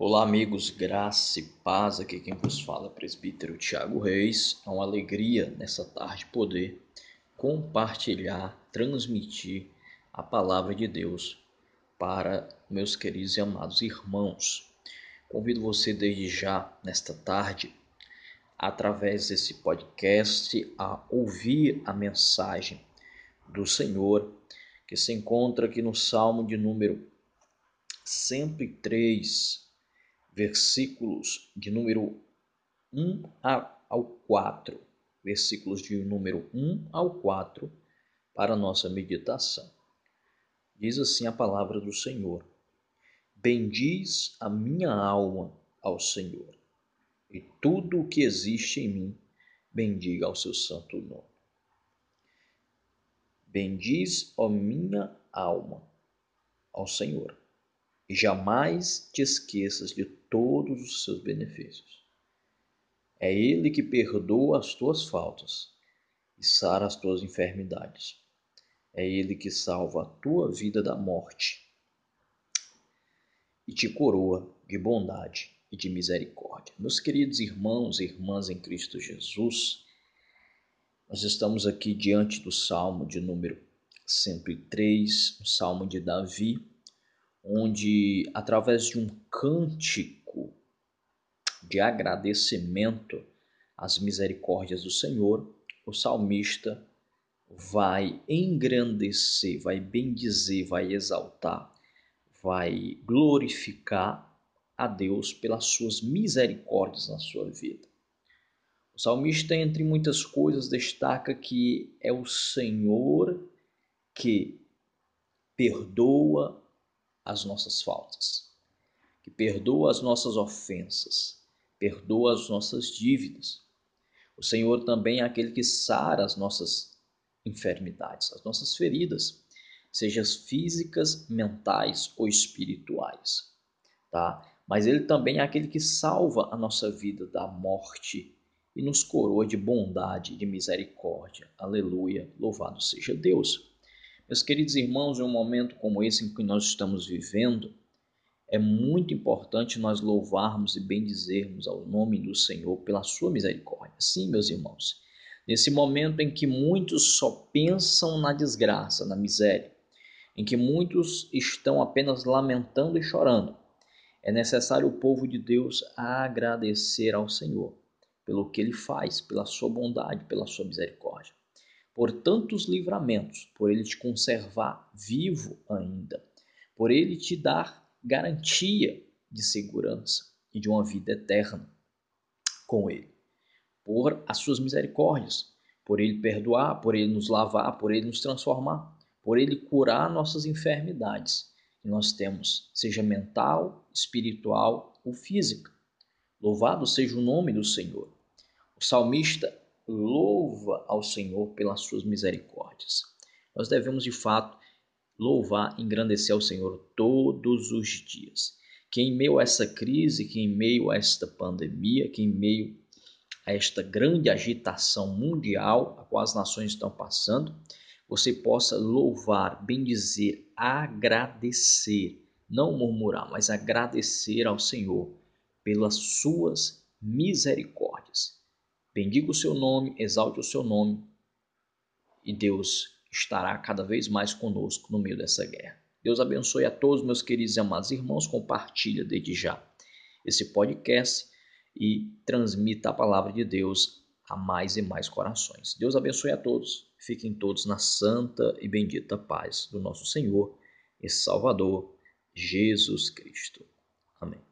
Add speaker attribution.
Speaker 1: Olá, amigos, graça e paz. Aqui quem vos fala é presbítero Tiago Reis. É uma alegria nessa tarde poder compartilhar, transmitir a palavra de Deus para meus queridos e amados irmãos. Convido você desde já, nesta tarde, através desse podcast, a ouvir a mensagem do Senhor que se encontra aqui no Salmo de número 103 versículos de número 1 ao 4, versículos de número 1 ao 4 para nossa meditação. Diz assim a palavra do Senhor: Bendiz a minha alma ao Senhor, e tudo o que existe em mim, bendiga ao seu santo nome. Bendiz, a minha alma, ao Senhor e jamais te esqueças de todos os seus benefícios. É Ele que perdoa as tuas faltas e sara as tuas enfermidades. É Ele que salva a tua vida da morte e te coroa de bondade e de misericórdia. Meus queridos irmãos e irmãs em Cristo Jesus, nós estamos aqui diante do Salmo de número 103, o Salmo de Davi, onde, através de um cântico de agradecimento às misericórdias do Senhor, o salmista vai engrandecer, vai bendizer, vai exaltar, vai glorificar a Deus pelas suas misericórdias na sua vida. O salmista, entre muitas coisas, destaca que é o Senhor que perdoa as nossas faltas, que perdoa as nossas ofensas, perdoa as nossas dívidas. O Senhor também é aquele que sara as nossas enfermidades, as nossas feridas, sejam físicas, mentais ou espirituais, tá? Mas ele também é aquele que salva a nossa vida da morte e nos coroa de bondade de misericórdia. Aleluia, louvado seja Deus. Meus queridos irmãos, em um momento como esse em que nós estamos vivendo, é muito importante nós louvarmos e bendizermos ao nome do Senhor pela sua misericórdia. Sim, meus irmãos, nesse momento em que muitos só pensam na desgraça, na miséria, em que muitos estão apenas lamentando e chorando, é necessário o povo de Deus agradecer ao Senhor pelo que ele faz, pela sua bondade, pela sua misericórdia por tantos livramentos, por ele te conservar vivo ainda, por ele te dar garantia de segurança e de uma vida eterna com ele, por as suas misericórdias, por ele perdoar, por ele nos lavar, por ele nos transformar, por ele curar nossas enfermidades que nós temos, seja mental, espiritual ou física. Louvado seja o nome do Senhor. O salmista louva ao Senhor pelas suas misericórdias. Nós devemos de fato louvar, engrandecer ao Senhor todos os dias. Que em meio a essa crise, que em meio a esta pandemia, que em meio a esta grande agitação mundial a qual as nações estão passando, você possa louvar, bendizer, agradecer, não murmurar, mas agradecer ao Senhor pelas suas misericórdias. Bendiga o seu nome, exalte o seu nome e Deus estará cada vez mais conosco no meio dessa guerra. Deus abençoe a todos, meus queridos e amados irmãos. Compartilha desde já esse podcast e transmita a palavra de Deus a mais e mais corações. Deus abençoe a todos. Fiquem todos na santa e bendita paz do nosso Senhor e Salvador Jesus Cristo. Amém.